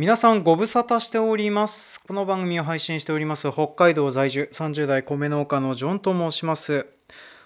皆さんご無沙汰しております。この番組を配信しております北海道在住30代米農家のジョンと申します。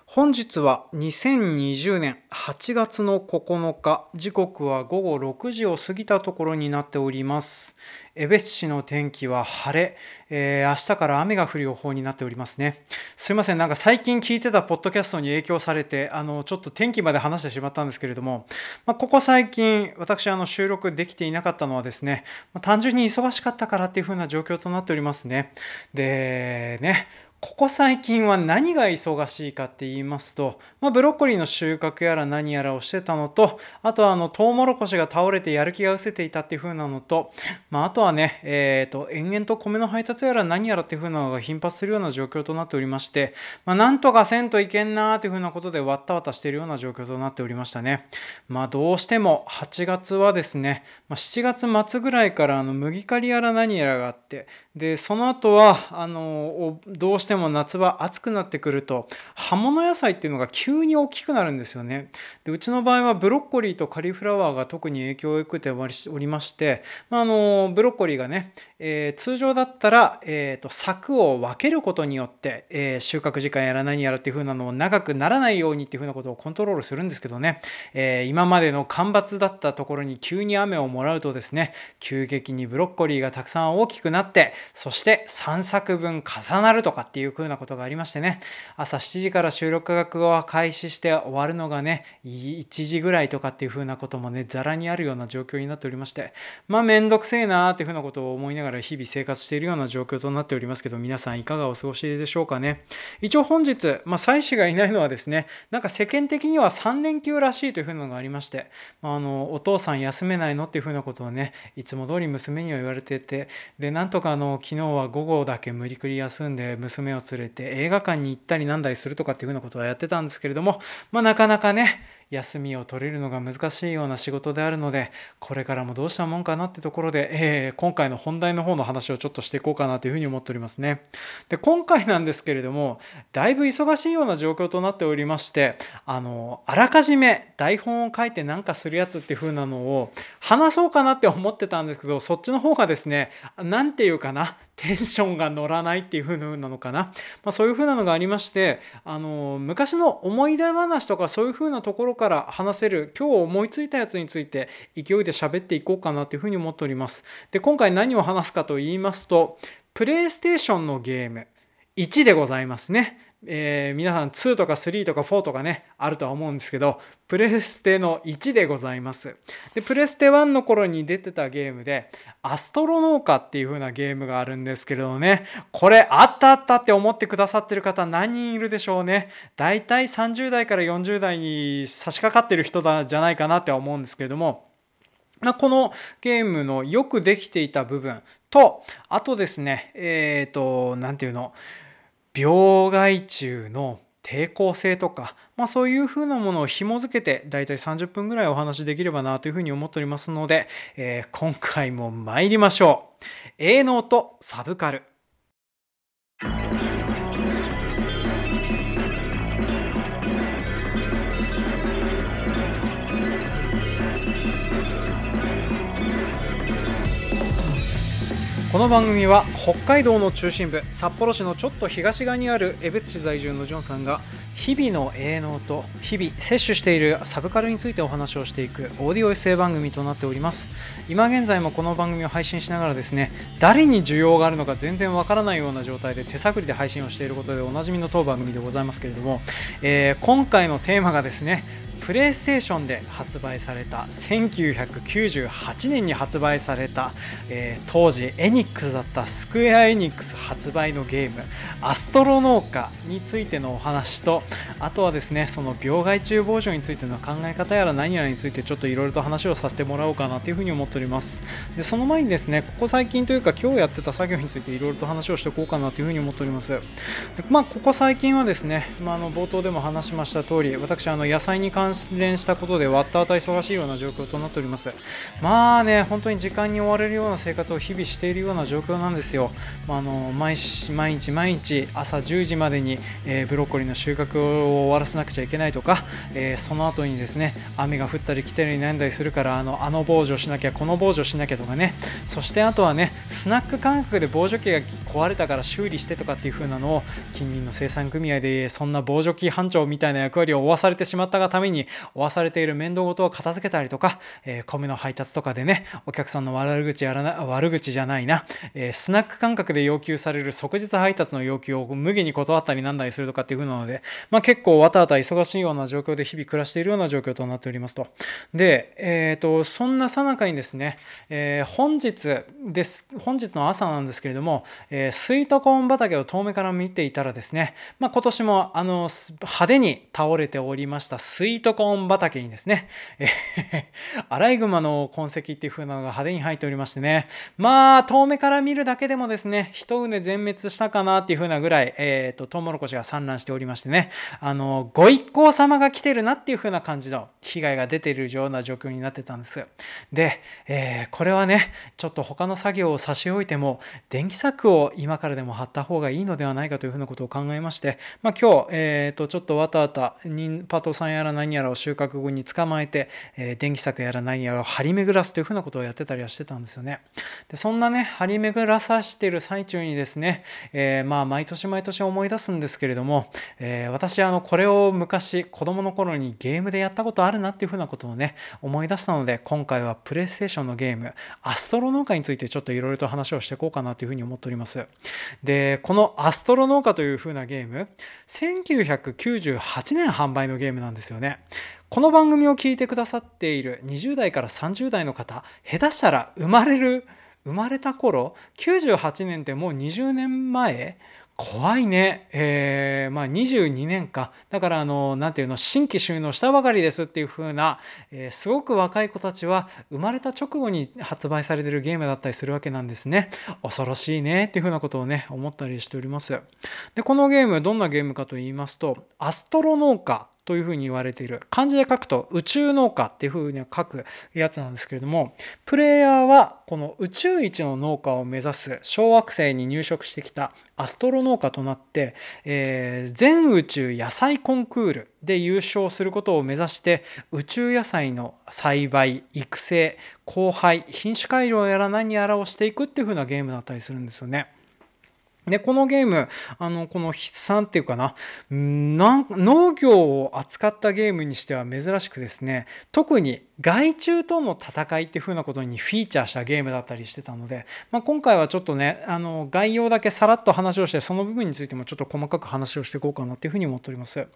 本日は2020年8月の9日、時刻は午後6時を過ぎたところになっております。江別市の天気は晴れ、えー明日から雨が降る予報になっておりますね。すいません、なんか最近聞いてたポッドキャストに影響されて、あの、ちょっと天気まで話してしまったんですけれども、まあ、ここ最近、私、あの、収録できていなかったのはですね、まあ単純に忙しかったからっていう風な状況となっておりますね。で、ね、ここ最近は何が忙しいかって言いますと、まあ、ブロッコリーの収穫やら何やらをしてたのと、あとはあのトウモロコシが倒れてやる気が失せていたっていう風なのと、まあ、あとはね、えー、と延々と米の配達やら何やらっていう風なのが頻発するような状況となっておりまして、まあ、なんとかせんといけんなーっていう風なことでわったわたしているような状況となっておりましたね。まあ、どうしても8月はですね、ま、7月末ぐらいからあの麦刈りやら何やらがあって、でその後はあのどうしても夏場暑くなってくると葉物野菜っていうのが急に大きくなるんですよね。でうちの場合はブロッコリーとカリフラワーが特に影響を受けておりまして、まあ、あのブロッコリーがね、えー通常だったら、えーと柵を分けることによって、えー収穫時間やら何やらっていう風なのを長くならないようにっていう風なことをコントロールするんですけどね、えー今までの干ばつだったところに急に雨をもらうとですね急激にブロッコリーがたくさん大きくなってそして3作分重なるとかっていう風なことがありましてね。朝7時から収録が開始して終わるのがね1時ぐらいとかっていう風なこともねざらにあるような状況になっておりまして。まあめんどくせえなーっていう風なことを思いながら日々生活しているような状況となっておりますけど皆さんいかがお過ごしでしょうかね。一応本日、まあ、妻子がいないのはですねなんか世間的には3連休らしいという風なのがありまして、まあ、あのお父さん休めないのっていう風なことをねいつも通り娘には言われててでなんとかあの昨日は午後だけ無理くり休んで娘を連れて映画館に行ったりなんだりするとかっていうふうなことはやってたんですけれども、まあ、なかなかね休みを取れるのが難しいような仕事であるのでこれからもどうしたもんかなってところで、えー今回の本題の方の話をちょっとしていこうかなというふうに思っておりますね。で今回なんですけれどもだいぶ忙しいような状況となっておりましてあのあらかじめ台本を書いて何かするやつっていう風なのを話そうかなって思ってたんですけどそっちの方がですね何て言うかなテンションが乗らないっていう風なのかな、まあ、そういう風なのがありましてあの昔の思い出話とかそういう風なところからから話せる今日思いついたやつについて勢いで喋っていこうかなというふうに思っておりますで今回何を話すかと言いますとプレイステーションのゲーム1でございますね。えー皆さん2とか3とか4とかねあるとは思うんですけどプレステの1でございます。でプレステ1の頃に出てたゲームでアストロノーカっていう風なゲームがあるんですけれどねこれあったあったって思ってくださってる方何人いるでしょうね。だいたい30代から40代に差し掛かってる人だじゃないかなって思うんですけれどもまこのゲームのよくできていた部分とあとですねえっ、と何ていうの病害虫の抵抗性とか、まあ、そういうふうなものを紐付けて大体30分ぐらいお話しできればなというふうに思っておりますので、えー今回も参りましょう。営農とサブカル。この番組は北海道の中心部札幌市のちょっと東側にある江別市在住のジョンさんが日々の営農と日々摂取しているサブカルについてお話をしていくオーディオエッセイ番組となっております。今現在もこの番組を配信しながらですね誰に需要があるのか全然わからないような状態で手探りで配信をしていることでおなじみの当番組でございますけれども、えー今回のテーマがですねプレイステーションで発売された1998年に発売された、えー当時エニックスだったスクエアエニックス発売のゲームアストロ農家についてのお話とあとはですねその病害虫防除についての考え方やら何やらについてちょっといろいろと話をさせてもらおうかなというふうに思っております。でその前にですねここ最近というか今日やってた作業についていろいろと話をしていこうかなというふうに思っております。でまあここ最近はですね、まあ、あの冒頭でも話しました通り私あの野菜に関連したことでわったわた忙しいような状況となっております。まあね本当に時間に追われるような生活を日々しているような状況なんですよ、まあ、あの毎毎日毎日朝10時までに、えー、ブロッコリーの収穫を終わらせなくちゃいけないとか、えー、その後にですね雨が降ったり来たりなんだりするからあのあの防除しなきゃこの防除しなきゃとかね。そしてあとはねスナック感覚で防除機が壊れたから修理してとかっていう風なのを近隣の生産組合でそんな防除機班長みたいな役割を負わされてしまったがために負わされている面倒事を片付けたりとか、えー、米の配達とかでねお客さんの悪口やらな悪口じゃないな、えー、スナック感覚で要求される即日配達の要求を無限に断ったりなんだりするとかっていう風なので、まあ、結構わたわた忙しいような状況で日々暮らしているような状況となっておりますと。で、えーと、そんなさなかにですね、えー、本日です、本日の朝なんですけれども、えー、スイートコーン畑を遠目から見ていたらですね、まあ、今年もあの派手に倒れておりましたスイートコーン畑にですね、アライグマの痕跡っていう風なのが派手に入っておりましてね、まあ、遠目から見るだけでもですね、一畝全滅したかなっていう風なぐらい、えっ、ー、と、トウモロコシが散乱しておりましてね、あの、ご一行様が来てるなっていう風な感じの被害が出ているような状況になってたんです。で、えー、これはね、ちょっと他の作業を差し置いても、電気柵を今からでも貼った方がいいのではないかというふうなことを考えまして、まあ、今日、えー、とちょっとわたわたパトさんやら何やらを収穫後に捕まえて、え、電気柵やら何やらを張り巡らすというふうなことをやってたりはしてたんですよね。でそんなね張り巡らさしてる最中にですね、えー、まあ毎年毎年思い出すんですけれども、えー、私あのこれを昔子供の頃にゲームでやったことあるなっていうふうなことをね思い出したので今回はプレイステーションのゲームアストロ農家についてちょっといろいろと話をしていこうかなというふうに思っております。でこのアストロ農家という風なゲーム1998年販売のゲームなんですよねこの番組を聞いてくださっている20代から30代の方下手したら生まれる生まれた頃98年ってもう20年前？怖いね。えー、まあ22年か。だからあの、なんていうの、新規収納したばかりですっていう風な、えー、すごく若い子たちは生まれた直後に発売されてるゲームだったりするわけなんですね。恐ろしいねっていう風なことをね、思ったりしております。で、このゲーム、どんなゲームかと言いますと、アストロ農家というふうに言われている漢字で書くと宇宙農家っていうふうに書くやつなんですけれどもプレイヤーはこの宇宙一の農家を目指す小惑星に入植してきたアストロ農家となって、えー、全宇宙野菜コンクールで優勝することを目指して宇宙野菜の栽培育成交配品種改良やら何やらをしていくっていう風なゲームだったりするんですよね。で、このゲーム、あの、この筆算っていうかな、農業を扱ったゲームにしては珍しくですね、特に害虫との戦いっていう風なことにフィーチャーしたゲームだったりしてたので、まあ、今回はちょっとねあの概要だけさらっと話をしてその部分についてもちょっと細かく話をしていこうかなっていうふうに思っております。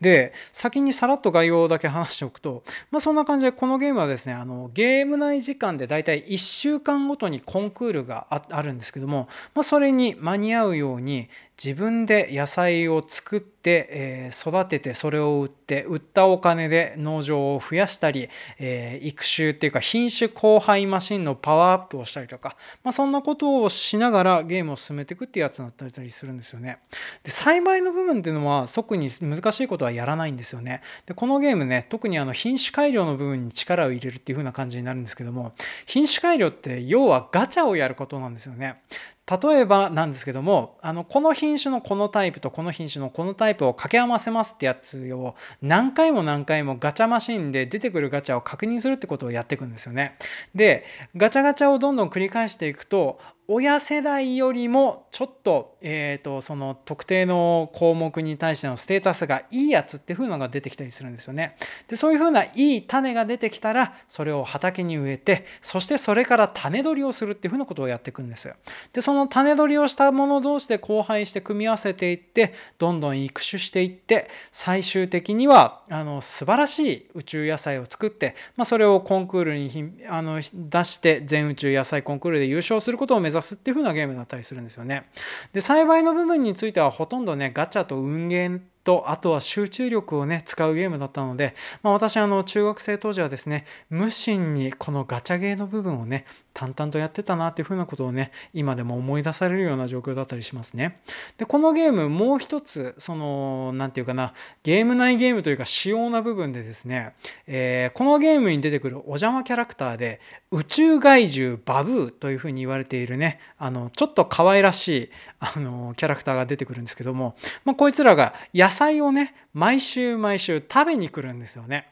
で先にさらっと概要だけ話しておくと、まあ、そんな感じでこのゲームはですねあのゲーム内時間でだいたい1週間ごとにコンクールがあるんですけども、まあ、それに間に合うように自分で野菜を作って、えー、育ててそれを売って売ったお金で農場を増やしたり、えー、育種っていうか品種交配マシンのパワーアップをしたりとか、まあ、そんなことをしながらゲームを進めていくっていうやつだったりするんですよね。で栽培の部分っていうのは特に難しいことはやらないんですよね。でこのゲームね特にあの品種改良の部分に力を入れるっていう風な感じになるんですけども品種改良って要はガチャをやることなんですよね。例えばなんですけどもあのこの品種のこのタイプとこの品種のこのタイプを掛け合わせますってやつを何回も何回もガチャマシンで出てくるガチャを確認するってことをやっていくんですよね。でガチャガチャをどんどん繰り返していくと親世代よりもちょっと,、えーと、その特定の項目に対してのステータスがいいやつっていう風のが出てきたりするんですよね。でそういう風ないい種が出てきたらそれを畑に植えてそしてそれから種取りをするっていう風なことをやっていくんです。でその種取りをしたもの同士で交配して組み合わせていってどんどん育種していって最終的にはあの素晴らしい宇宙野菜を作って、まあ、それをコンクールにあの出して全宇宙野菜コンクールで優勝することを目指すっていう風なゲームだったりするんですよね。で栽培の部分についてはほとんどねガチャと運ゲーとあとは集中力をね使うゲームだったので、まあ、私あの中学生当時はですね無心にこのガチャゲーの部分をね淡々とやってたなっていうふうなことをね今でも思い出されるような状況だったりしますね。でこのゲームもう一つその何て言うかなゲーム内ゲームというか仕様な部分でですね、えー、このゲームに出てくるお邪魔キャラクターで宇宙怪獣バブーというふうに言われているねあのちょっと可愛らしいあのキャラクターが出てくるんですけども、まあ、こいつらが野菜をね毎週毎週食べに来るんですよね。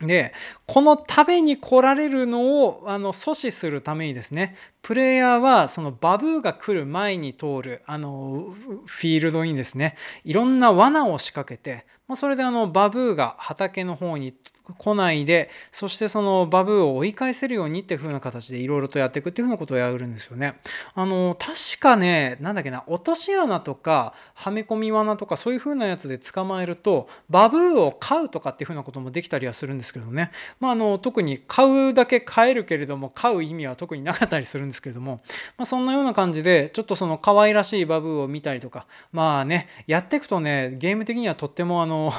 でこの食べに来られるのをあの阻止するためにですねプレイヤーはそのバブーが来る前に通るあのフィールドにですねいろんな罠を仕掛けてそれであのバブーが畑の方に来ないでそしてそのバブーを追い返せるようにっていう風な形でいろいろとやっていくっていう風なことをやるんですよね。あの確かねなんだっけな落とし穴とかはめ込み罠とかそういう風なやつで捕まえるとバブーを飼うとかっていう風なこともできたりはするんですけどね、まあ、あの特に買うだけ買えるけれども飼う意味は特になかったりするんですけれども、まあ、そんなような感じでちょっとその可愛らしいバブーを見たりとか。まあねやっていくとねゲーム的にはとってもあの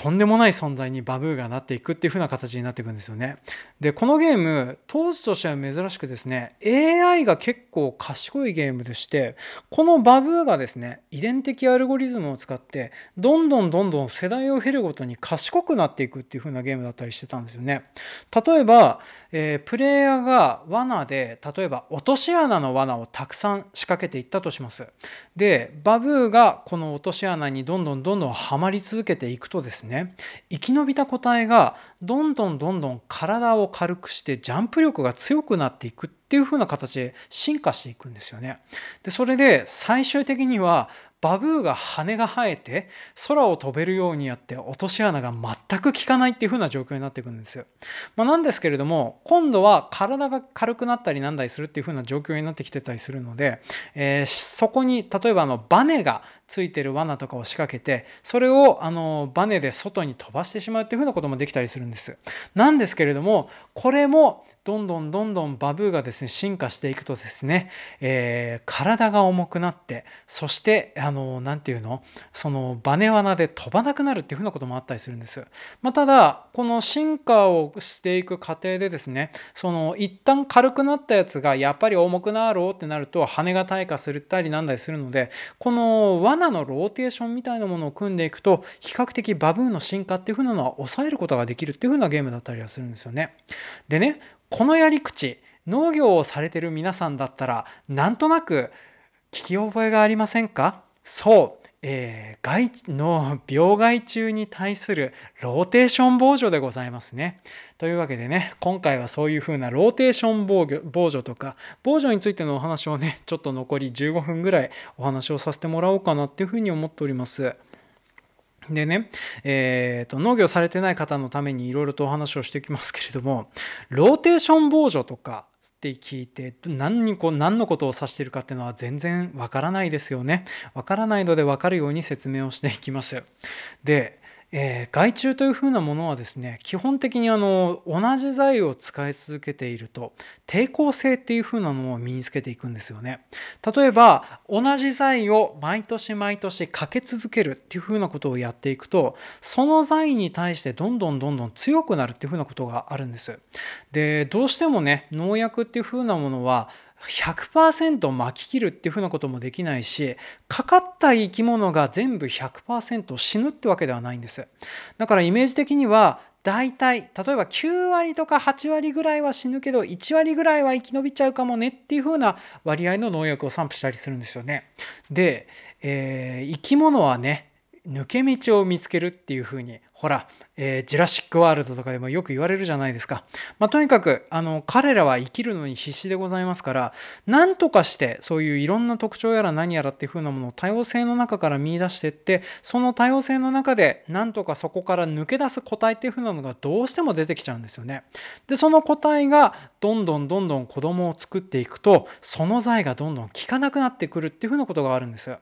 とんでもない存在にバブーがなっていくっていう風な形になっていくんですよね。でこのゲーム当時としては珍しくですね AI が結構賢いゲームでしてこのバブーがですね遺伝的アルゴリズムを使ってどんどんどんどん世代を経るごとに賢くなっていくっていう風なゲームだったりしてたんですよね。例えば、えー、プレイヤーが罠で例えば落とし穴の罠をたくさん仕掛けていったとします。でバブーがこの落とし穴にどんどんどんどんはまり続けていくとですねね生き延びた個体がどんどんどんどん体を軽くしてジャンプ力が強くなっていくっていう風な形で進化していくんですよね。でそれで最終的にはバブーが羽が生えて空を飛べるようにやって落とし穴が全く効かないっていう風な状況になっていくんですよ。まあ、なんですけれども今度は体が軽くなったりなんだりするっていう風な状況になってきてたりするので、えー、そこに例えばあのバネがついてる罠とかを仕掛けてそれをあのバネで外に飛ばしてしまうっていう風なこともできたりするんです。なんですけれどもこれもどんどんどんどんバブーがですね進化していくとですね、えー、体が重くなってそしてあのの何て言うの？そのバネ罠で飛ばなくなるっていう風なこともあったりするんです。まあ、ただこの進化をしていく過程でですねその一旦軽くなったやつがやっぱり重くなろうってなると羽が退化するったりなんだりするのでこの罠のローテーションみたいなものを組んでいくと比較的バブーの進化っていう風なのは抑えることができるっていう風なゲームだったりはするんですよね。でねこのやり口農業をされてる皆さんだったらなんとなく聞き覚えがありませんか？そうえー、害の病害虫に対するローテーション防除でございますね。というわけでね、今回はそういう風なローテーション防御防除とか、防除についてのお話をね、ちょっと残り15分ぐらいお話をさせてもらおうかなっていう風に思っております。でね、えーと、農業されてない方のためにいろいろとお話をしていきますけれどもローテーション防除とかって聞いて何にこう何のことを指しているかっていうのは全然わからないですよね。わからないのでわかるように説明をしていきます。でえー、害虫というふうなものはですね基本的にあの同じ材を使い続けていると抵抗性っていうふうなのを身につけていくんですよね。例えば同じ材を毎年毎年かけ続けるっていうふうなことをやっていくとその材に対してどんどんどんどん強くなるっていうふうなことがあるんです。でどうしてもね農薬っていうふうなものは100%巻き切るっていうふうなこともできないしかかった生き物が全部100%死ぬってわけではないんです。だからイメージ的には大体例えば9割とか8割ぐらいは死ぬけど1割ぐらいは生き延びちゃうかもねっていう風な割合の農薬を散布したりするんですよね。で、えー、生き物はね抜け道を見つけるっていう風にほら、えー、ジュラシック・ワールドとかでもよく言われるじゃないですか。まあ、とにかくあの彼らは生きるのに必死でございますから何とかしてそういういろんな特徴やら何やらっていう風なものを多様性の中から見いだしてってその多様性の中で何とかそこから抜け出す個体っていう風なのがどうしても出てきちゃうんですよね。でその個体がどんどんどんどん子供を作っていくとその財がどんどん効かなくなってくるっていう風なことがあるんです。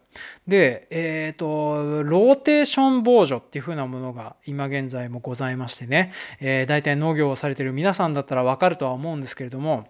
で、えっ、ー、とローテーション防除っていう風なものが今現在もございましてね、えー、大体農業をされてる皆さんだったらわかるとは思うんですけれども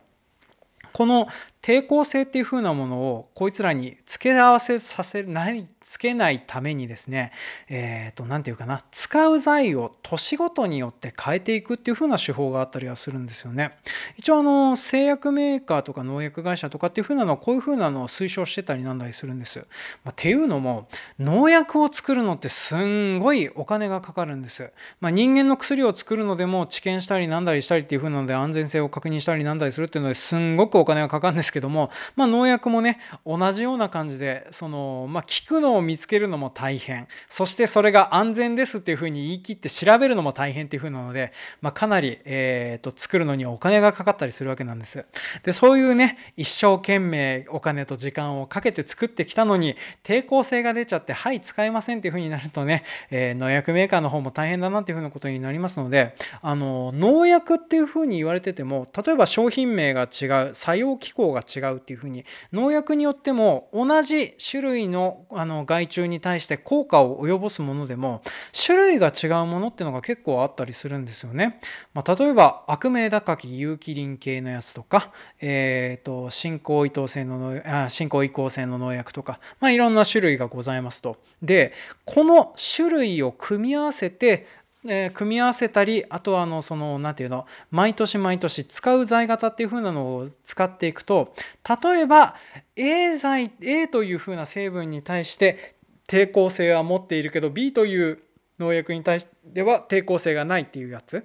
この抵抗性っていう風なものをこいつらに付け合わせさせないつけないためにですね、えっ、ー、と、なんていうかな、使う剤を年ごとによって変えていくっていう風な手法があったりはするんですよね。一応あの、製薬メーカーとか農薬会社とかっていう風なのはこういう風なのを推奨してたりなんだりするんです。まあ、っていうのも、農薬を作るのってすんごいお金がかかるんです。まあ、人間の薬を作るのでも治験したりなんだりしたりっていう風なので安全性を確認したりなんだりするっていうのですんごくお金がかかるんですけども、まあ、農薬もね、同じような感じで、その、まあ、効くのをを見つけるのも大変。そしてそれが安全ですっていう風に言い切って調べるのも大変っていう風なので、まあ、かなり、えー、と、作るのにお金がかかったりするわけなんです。で、そういうね、一生懸命お金と時間をかけて作ってきたのに、抵抗性が出ちゃって、はい、使えませんっていう風になるとね、えー、農薬メーカーの方も大変だなっていう風なことになりますので、あの、農薬っていう風に言われてても、例えば商品名が違う、作用機構が違うっていう風に、農薬によっても同じ種類のあの害虫に対して効果を及ぼすものでも、種類が違うものってのが結構あったりするんですよね。まあ、例えば、悪名高き有機リン系のやつとか、えーと、進行移行性のあ進行移行性の農薬とか、まあ、いろんな種類がございますと。でこの種類を組み合わせてえ組み合わせたりあとはあのその何て言うの毎年毎年使う剤型っていう風なのを使っていくと例えば A 剤 A という風な成分に対して抵抗性は持っているけど B という農薬に対しては抵抗性がないっていうやつ。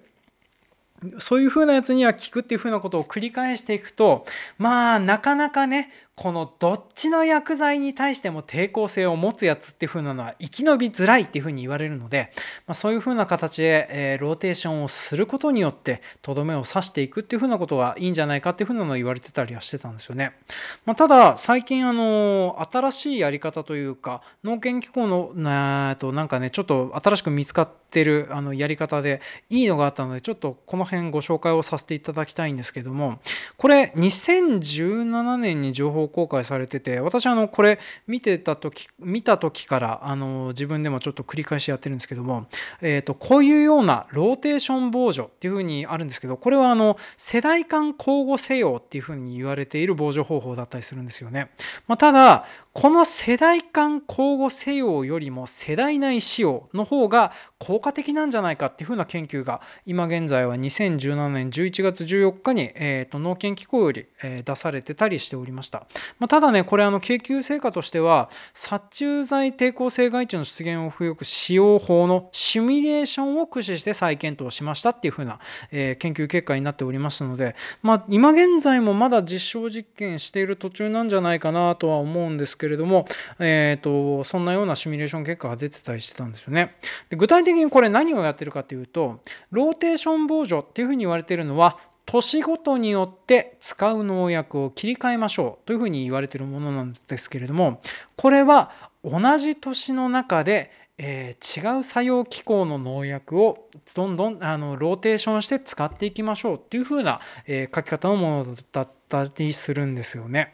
そういう風なやつには効くっていう風なことを繰り返していくとまあなかなかねこのどっちの薬剤に対しても抵抗性を持つやつっていう風なのは生き延びづらいっていう風に言われるので、まあ、そういう風な形で、えー、ローテーションをすることによってとどめを刺していくっていう風なことがいいんじゃないかっていう風なのを言われてたりはしてたんですよね。まあ、ただ最近あの新しいやり方というか農研機構のなとなんかねちょっと新しく見つかってるあのやり方でいいのがあったのでちょっとこの辺ご紹介をさせていただきたいんですけどもこれ2017年に情報公開されてて私あのこれ見てた時見た時からあの自分でもちょっと繰り返しやってるんですけども、えーと、こういうようなローテーション防除っていうふうにあるんですけどこれはあの世代間交互せよっていうふうに言われている防除方法だったりするんですよね、まあ、ただこの世代間交互作用よりも世代内使用の方が効果的なんじゃないかっていうふうな研究が今現在は2017年11月14日に、えーと、農研機構より、え、出されてたりしておりました。まあ、ただね、これあの研究成果としては殺虫剤抵抗性害虫の出現を不く使用法のシミュレーションを駆使して再検討しましたっていうふうな、え、研究結果になっておりますので、まあ、今現在もまだ実証実験している途中なんじゃないかなとは思うんですけどけれども、えーと、そんなようなシミュレーション結果が出てたりしてたんですよね。で具体的にこれ何をやってるかというとローテーション防除っていうふうに言われてるのは年ごとによって使う農薬を切り替えましょうというふうに言われてるものなんですけれどもこれは同じ年の中でえー、違う作用機構の農薬をどんどんあのローテーションして使っていきましょうっていう風な、えー、書き方のものだったりするんですよね。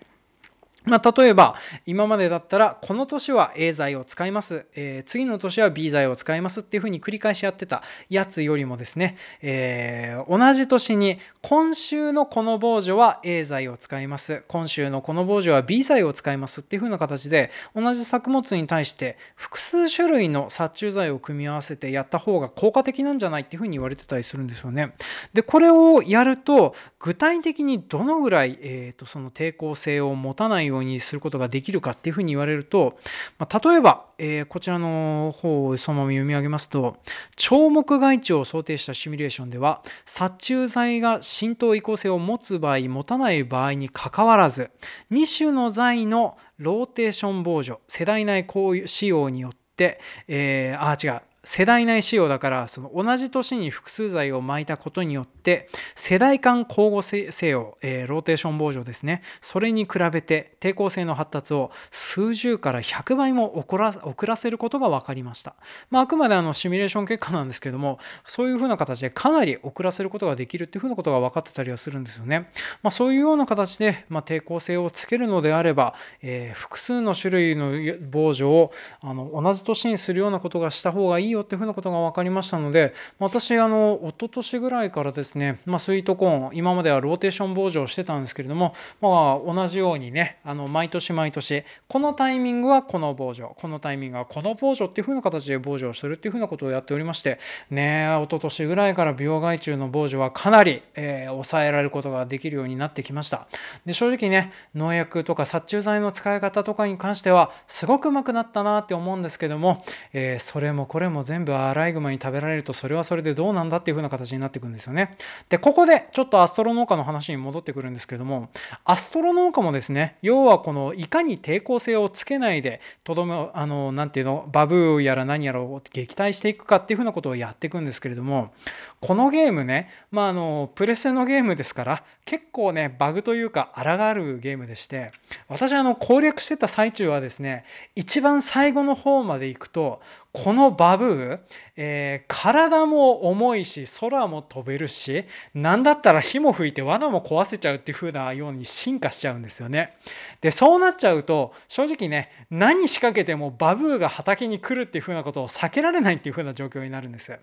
まあ、例えば、今までだったら、この年は A 剤を使います、えー、次の年は B 剤を使いますっていうふうに繰り返しやってたやつよりもですね、えー、同じ年に、今週のこの防除は A 剤を使います、今週のこの防除は B 剤を使いますっていうふうな形で、同じ作物に対して複数種類の殺虫剤を組み合わせてやった方が効果的なんじゃないっていうふうに言われてたりするんですよね。で、これをやると、具体的にどのぐらい、えーと、その抵抗性を持たないようにすることができるかっていうふうに言われると、まあ、例えば、えー、こちらの方をそのまま読み上げますとチョウ目害虫を想定したシミュレーションでは殺虫剤が浸透移行性を持つ場合持たない場合にかかわらず2種の剤のローテーション防除世代内使用によって、えー、あ違う世代内使用だからその同じ年に複数剤を撒いたことによって世代間交互使用、えー、ローテーション防除ですね。それに比べて抵抗性の発達を数十から100倍も遅ら遅らせることが分かりました、まあ、あくまであのシミュレーション結果なんですけどもそういうふうな形でかなり遅らせることができるっていうふうなことが分かってたりはするんですよね、まあ、そういうような形で、まあ、抵抗性をつけるのであれば、えー、複数の種類の防除をあの同じ年にするようなことがした方がいいよよっていうふうなことが分かりましたので私あの一昨年ぐらいからですね、まあ、スイートコーン今まではローテーション防除をしてたんですけれども、まあ、同じようにねあの毎年毎年このタイミングはこの防除このタイミングはこの防除っていうふうな形で防除をするっていうふうなことをやっておりましてね一昨年ぐらいから美容害虫の防除はかなり、えー、抑えられることができるようになってきました。で正直ね農薬とか殺虫剤の使い方とかに関してはすごくうまくなったなって思うんですけども、えー、それもこれも全部アライグマに食べられるとそれはそれでどうなんだっていう風な形になっていくんですよね。でここでちょっとアストロ農家の話に戻ってくるんですけどもアストロ農家もですね要はこのいかに抵抗性をつけないでとどめあの何ていうのバブーやら何やらを撃退していくかっていう風なことをやっていくんですけれどもこのゲームねまああのプレステのゲームですから結構ねバグというか抗るゲームでして私あの攻略してた最中はですね一番最後の方まで行くとこのバブー、えー、体も重いし空も飛べるし何だったら火も吹いて罠も壊せちゃうっていう風なように進化しちゃうんですよね。でそうなっちゃうと正直ね何仕掛けてもバブーが畑に来るっていう風なことを避けられないっていう風な状況になるんです。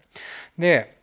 で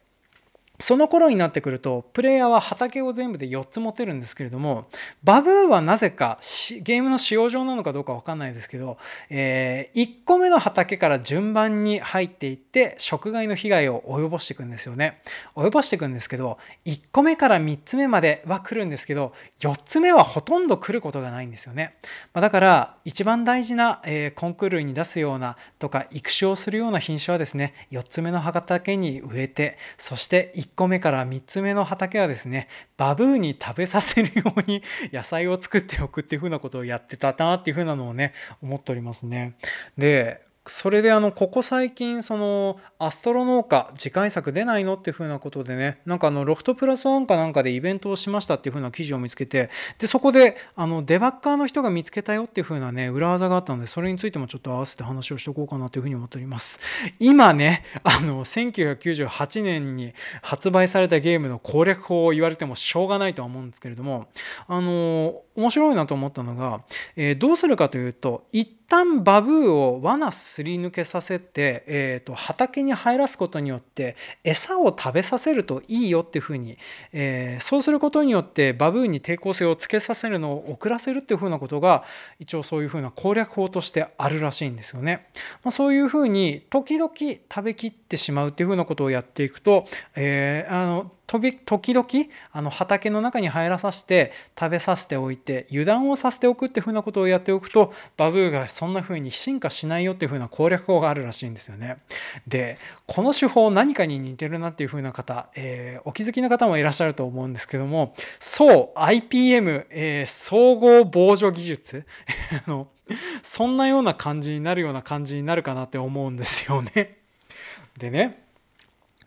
その頃になってくるとプレイヤーは畑を全部で4つ持てるんですけれどもバブーはなぜかゲームの使用上なのかどうか分かんないですけど、えー、1個目の畑から順番に入っていって食害の被害を及ぼしていくんですよね。及ぼしていくんですけど1個目から3つ目までは来るんですけど4つ目はほとんど来ることがないんですよね、まあ、だから一番大事な、えー、コンクールに出すようなとか育種をするような品種はですね4つ目の畑に植えてそして1 1個目から3つ目の畑はですねバブーに食べさせるように 野菜を作っておくっていう風なことをやってたなっていう風なのをね思っておりますね。でそれであのここ最近そのアストロ農家次回作出ないのっていうふうなことでねなんかあのロフトプラスワンかなんかでイベントをしましたっていうふうな記事を見つけてでそこであのデバッカーの人が見つけたよっていうふうなね裏技があったのでそれについてもちょっと合わせて話をしておこうかなというふうに思っております。今ねあの1998年に発売されたゲームの攻略法を言われてもしょうがないとは思うんですけれどもあの面白いなと思ったのが、え、どうするかというと一旦バブーを罠すすり抜けさせて、えーと、畑に入らすことによって餌を食べさせるといいよっていうふうに、えー、そうすることによってバブーに抵抗性をつけさせるのを遅らせるっていうふうなことが一応そういうふうな攻略法としてあるらしいんですよね。まあ、そういうふうに時々食べきってしまうっていうふうなことをやっていくと、えー、あの時々あの畑の中に入らさせて食べさせておいて油断をさせておくっていうふうなことをやっておくとバブーがそんな風に進化しないよっていう風な攻略法があるらしいんですよね。でこの手法何かに似てるなっていう風な方、えー、お気づきの方もいらっしゃると思うんですけどもそう IPM、えー、総合防除技術 あのそんなような感じになるような感じになるかなって思うんですよね。でね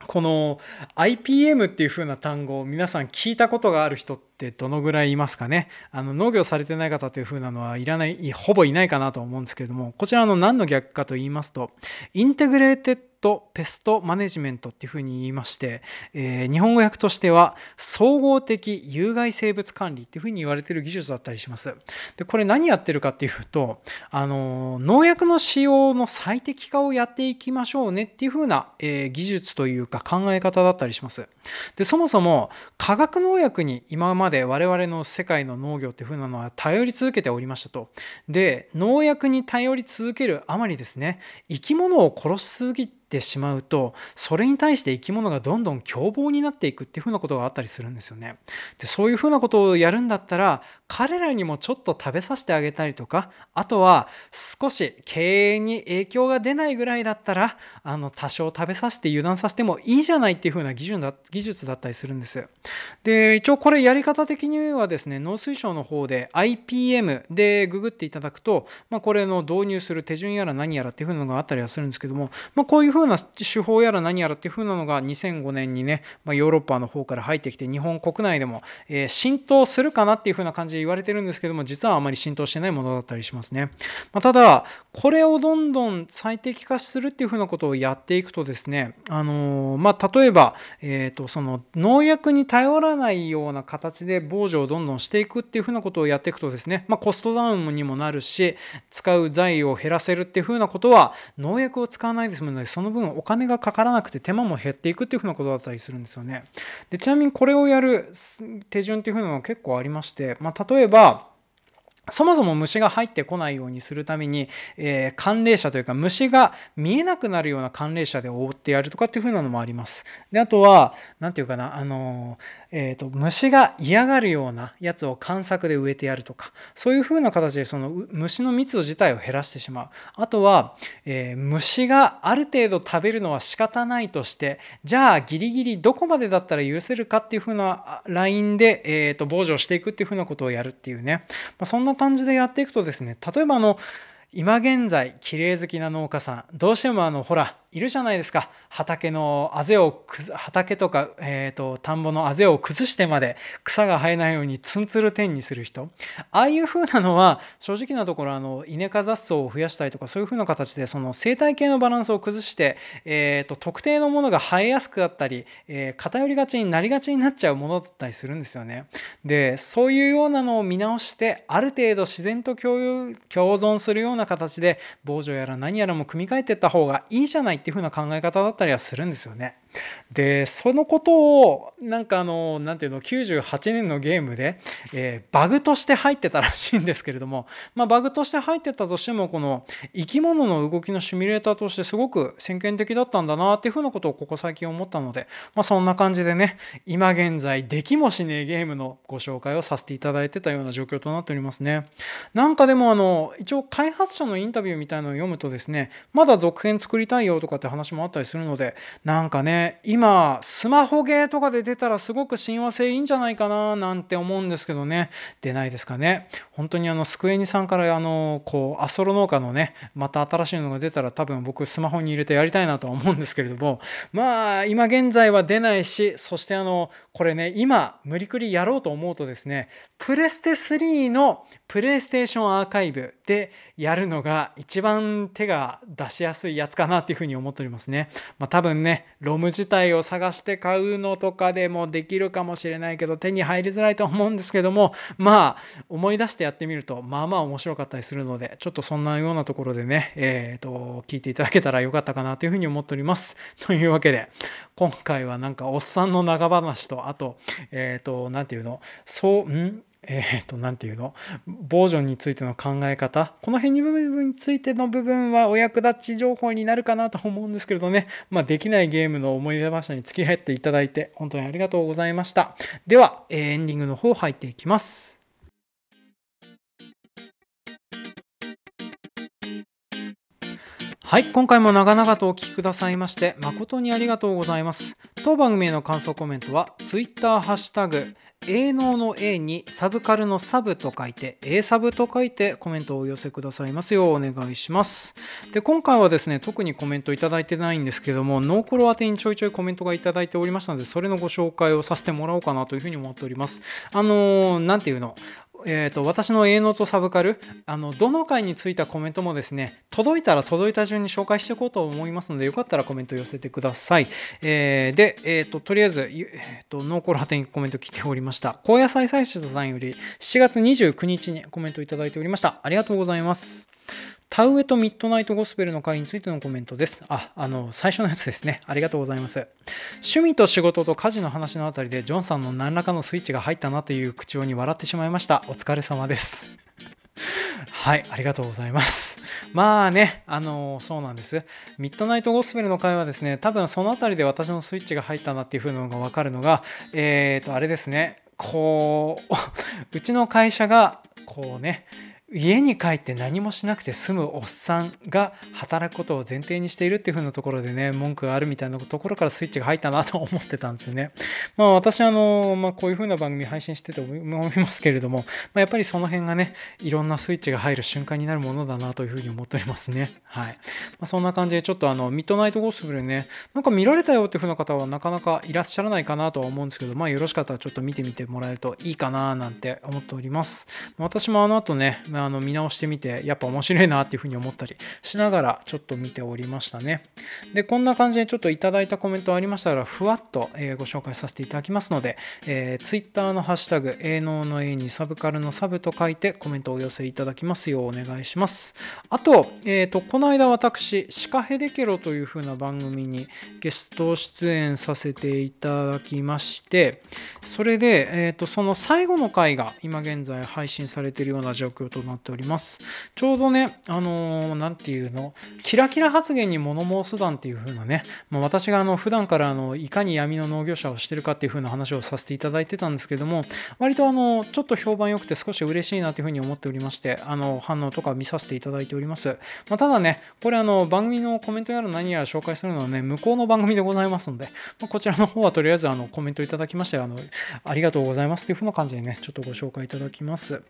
この IPM っていう風な単語を皆さん聞いたことがある人ってどのぐらいいますかね？あの農業されてない方という風なのはいらないほぼいないかなと思うんですけれどもこちらの何の略かと言いますと Integrated Pest Management っていうふうに言いまして、えー、日本語訳としては総合的有害生物管理っていうふうに言われてる技術だったりします。でこれ何やってるかっていうとあの農薬の使用の最適化をやっていきましょうねっていうふうな、えー、技術というか考え方だったりします。でそもそも化学農薬に今まで我々の世界の農業っていうふうなのは頼り続けておりましたと。で農薬に頼り続けるあまりですね生き物を殺しすぎててしまうとそれに対して生き物がどんどん凶暴になっていくっていうふうなことがあったりするんですよね。でそういうふうなことをやるんだったら彼らにもちょっと食べさせてあげたりとかあとは少し経営に影響が出ないぐらいだったらあの多少食べさせて油断させてもいいじゃないっていうふうな技術だ技術だったりするんです。で一応これやり方的にはですね農水省の方で IPM でググっていただくと、まあ、これの導入する手順やら何やらっていうふうなのがあったりはするんですけども、まあ、こういうふうな手法やら何やらっていう風なのが2005年にね、まあ、ヨーロッパの方から入ってきて日本国内でも、え、浸透するかなっていう風な感じで言われてるんですけども実はあまり浸透してないものだったりしますね、まあ、ただこれをどんどん最適化するっていう風なことをやっていくとですねあのー、まあ例えば、えー、とその農薬に頼らないような形で防除をどんどんしていくっていう風なことをやっていくとですね、まあ、コストダウンにもなるし使う財を減らせるっていう風なことは農薬を使わないですのでそのの分お金がかからなくて手間も減っていくっていうふうなことだったりするんですよね。でちなみにこれをやる手順っていうふうなのが結構ありまして、まあ、例えばそもそも虫が入ってこないようにするために、えー、寒冷車というか虫が見えなくなるような寒冷車で覆ってやるとかっていう風なのもあります。で、あとは、何て言うかな、あのえーと、虫が嫌がるようなやつを観作で植えてやるとかそういう風な形でその虫の密度自体を減らしてしまう。あとは、えー、虫がある程度食べるのは仕方ないとしてじゃあギリギリどこまでだったら許せるかっていう風なラインで、えーと、防除していくっていう風なことをやるっていうね、まあ、そんな感じでやっていくとですね例えばあの今現在綺麗好きな農家さんどうしてもあのほらいるじゃないですか。畑のあぜを畑とか、えーと、田んぼのあぜを崩してまで草が生えないようにツンツル天にする人。ああいう風なのは正直なところあの稲科雑草を増やしたりとかそういう風な形でその生態系のバランスを崩して、えーと、特定のものが生えやすくなったり、えー、偏りがちになりがちになっちゃうものだったりするんですよね。でそういうようなのを見直してある程度自然と共存するような形で防除やら何やらも組み替えていった方がいいじゃないっていう風な考え方だったりはするんですよね。でそのことをなんかあの何ていうの98年のゲームで、えー、バグとして入ってたらしいんですけれども、まあ、バグとして入ってたとしてもこの生き物の動きのシミュレーターとしてすごく先見的だったんだなっていうふうなことをここ最近思ったので、まあ、そんな感じでね今現在できもしねえゲームのご紹介をさせていただいてたような状況となっておりますね。なんかでもあの一応開発者のインタビューみたいのを読むとですねまだ続編作りたいよとかって話もあったりするのでなんかね今スマホゲーとかで出たらすごく親和性いいんじゃないかななんて思うんですけどね。出ないですかね。本当にあのスクエニさんからあのこうアストロ農家のねまた新しいのが出たら多分僕スマホに入れてやりたいなとは思うんですけれども。まあ今現在は出ないしそしてあのこれね今無理くりやろうと思うとですねプレステ3のプレイステーションアーカイブでやるのが一番手が出しやすいやつかなっていうふうに思っておりますね。まあ、多分ね、ロム自体を探して買うのとかでもできるかもしれないけど手に入りづらいと思うんですけども、まあ思い出してやってみるとまあまあ面白かったりするので、ちょっとそんなようなところでね、えっ、ー、と、聞いていただけたらよかったかなというふうに思っております。というわけで、今回はなんかおっさんの長話と、あと、えっ、ー、と、何て言うの、そう、ん？えっ、ー、と、何て言うの？ボージョンについての考え方。この辺に部分についての部分はお役立ち情報になるかなと思うんですけれどね。まあ、できないゲームの思い出話に付き合っていただいて、本当にありがとうございました。ではえ、エンディングの方入っていきます。はい、今回も長々とお聞きくださいまして誠にありがとうございます。当番組への感想コメントは Twitter ハッシュタグ営農の A にサブカルのサブと書いて A サブと書いてコメントをお寄せくださいますようお願いします。で今回はですね特にコメントいただいてないんですけどもノーコロ宛てにちょいちょいコメントがいただいておりましたのでそれのご紹介をさせてもらおうかなというふうに思っております。あの何ていうの？えーと、私の営農とサブカルあのどの回についたコメントもですね届いたら届いた順に紹介していこうと思いますのでよかったらコメント寄せてください、えー、で、えーと、とりあえず、えーと、ノーコール派手にコメント来ておりました。高野菜採取さんより7月29日にコメントいただいておりました。ありがとうございます。田植えとミッドナイトゴスペルの会についてのコメントです。あ、あの、最初のやつですね。ありがとうございます。趣味と仕事と家事の話のあたりで、ジョンさんの何らかのスイッチが入ったなという口調に笑ってしまいました。お疲れ様です。はい、ありがとうございます。まあね、あのそうなんです。ミッドナイトゴスペルの会はですね、多分そのあたりで私のスイッチが入ったなっていう風なのがわかるのが、えっ、ー、と、あれですね、こう、うちの会社が、こうね、家に帰って何もしなくて済むおっさんが働くことを前提にしているっていう風なところでね文句があるみたいなところからスイッチが入ったなと思ってたんですよね。まあ私あの、まあ、こういう風な番組配信してて思いますけれども、まあ、やっぱりその辺がねいろんなスイッチが入る瞬間になるものだなという風に思っておりますね。はい。まあ、そんな感じでちょっとあのミッドナイトゴーストブルねなんか見られたよっていう風な方はなかなかいらっしゃらないかなとは思うんですけどまあよろしかったらちょっと見てみてもらえるといいかななんて思っております。私もあの後ねあの見直してみてやっぱ面白いなっていうふうに思ったりしながらちょっと見ておりましたねでこんな感じでちょっといただいたコメントありましたらふわっと、えご紹介させていただきますので、えー、Twitter のハッシュタグ、営農の A にサブカルのサブと書いてコメントをお寄せいただきますようお願いします。あと、え、ー、と、この間私、シカヘデケロという風な番組にゲスト出演させていただきまして、それで、え、ー、と、その最後の回が今現在配信されているような状況となっております。ちょうどね、あのー、なんていうの、キラキラ発言に物申す団っていう風なね、まあ、私があの普段からあのいかに闇の農業者をしてるかっていう風な話をさせていただいてたんですけども、割とあの、ちょっと評判良くて少し嬉しいなという風に思っておりまして、あの、反応とか見させていただいております。まあ、ただね、これあの、番組のコメントやら何やら紹介するのはね、向こうの番組でございますので、まあ、こちらの方はとりあえずあの、コメントいただきまして、あの、ありがとうございますという風な感じでね、ちょっとご紹介いただきます。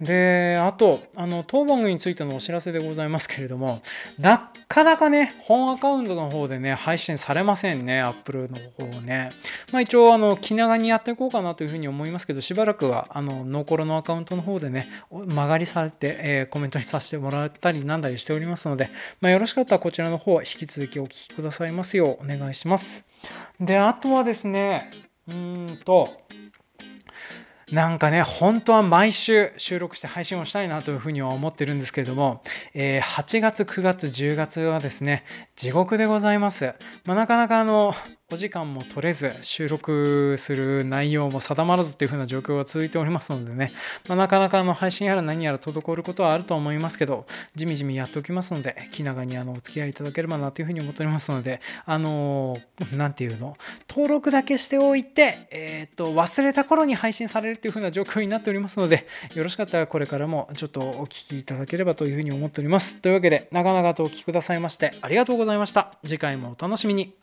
で、あと、とあの、当番組についてのお知らせでございますけれども、なかなかね、本アカウントの方でね、配信されませんね、Apple の方ね。まあ一応、あの、気長にやっていこうかなというふうに思いますけど、しばらくは、あの、ノーコロのアカウントの方でね、曲がりされて、えー、コメントにさせてもらったりなんだりしておりますので、まあ、よろしかったらこちらの方、引き続きお聞きくださいますようお願いします。で、あとはですね、うーんと、なんかね、本当は毎週収録して配信をしたいなというふうには思ってるんですけれども、えー、8月、9月、10月はですね、地獄でございます。まあ、なかなかあの、お時間も取れず収録する内容も定まらずっていう風な状況が続いておりますのでね、まあ、なかなかあの配信やら何やら滞ることはあると思いますけど、じみじみやっておきますので、気長にあのお付き合いいただければなというふうに思っておりますので、あのー、なんていうの、登録だけしておいて、えっ、と、忘れた頃に配信されるっていう風な状況になっておりますので、よろしかったらこれからもちょっとお聞きいただければというふうに思っております。というわけで、長々とお聞きくださいまして、ありがとうございました。次回もお楽しみに。